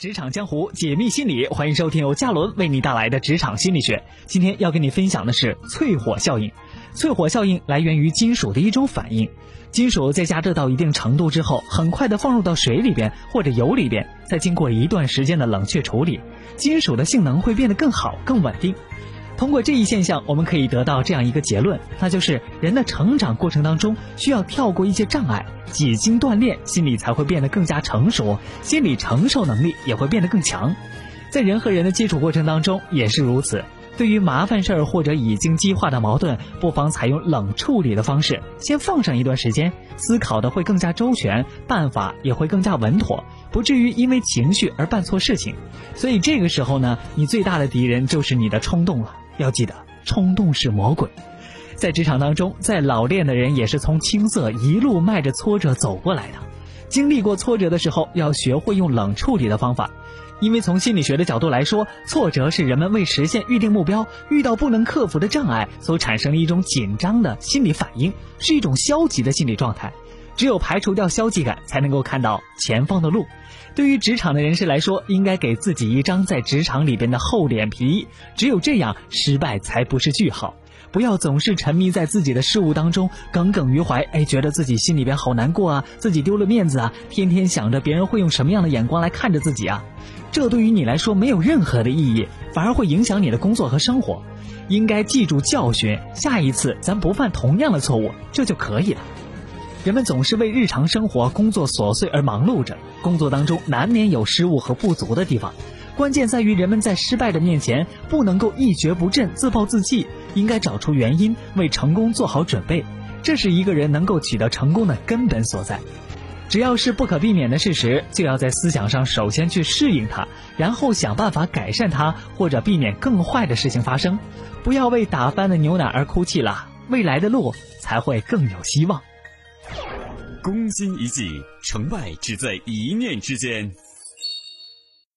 职场江湖解密心理，欢迎收听由嘉伦为你带来的职场心理学。今天要跟你分享的是淬火效应。淬火效应来源于金属的一种反应，金属在加热到一定程度之后，很快的放入到水里边或者油里边，再经过一段时间的冷却处理，金属的性能会变得更好、更稳定。通过这一现象，我们可以得到这样一个结论，那就是人的成长过程当中需要跳过一些障碍，几经锻炼，心理才会变得更加成熟，心理承受能力也会变得更强。在人和人的接触过程当中也是如此。对于麻烦事儿或者已经激化的矛盾，不妨采用冷处理的方式，先放上一段时间，思考的会更加周全，办法也会更加稳妥，不至于因为情绪而办错事情。所以这个时候呢，你最大的敌人就是你的冲动了。要记得，冲动是魔鬼。在职场当中，再老练的人也是从青涩一路迈着挫折走过来的。经历过挫折的时候，要学会用冷处理的方法，因为从心理学的角度来说，挫折是人们为实现预定目标遇到不能克服的障碍所产生的一种紧张的心理反应，是一种消极的心理状态。只有排除掉消极感，才能够看到前方的路。对于职场的人士来说，应该给自己一张在职场里边的厚脸皮，只有这样，失败才不是句号。不要总是沉迷在自己的事物当中，耿耿于怀，哎，觉得自己心里边好难过啊，自己丢了面子啊，天天想着别人会用什么样的眼光来看着自己啊，这对于你来说没有任何的意义，反而会影响你的工作和生活。应该记住教训，下一次咱不犯同样的错误，这就可以了。人们总是为日常生活、工作琐碎而忙碌着，工作当中难免有失误和不足的地方。关键在于人们在失败的面前不能够一蹶不振、自暴自弃，应该找出原因，为成功做好准备。这是一个人能够取得成功的根本所在。只要是不可避免的事实，就要在思想上首先去适应它，然后想办法改善它，或者避免更坏的事情发生。不要为打翻的牛奶而哭泣了，未来的路才会更有希望。攻心一计，成败只在一念之间。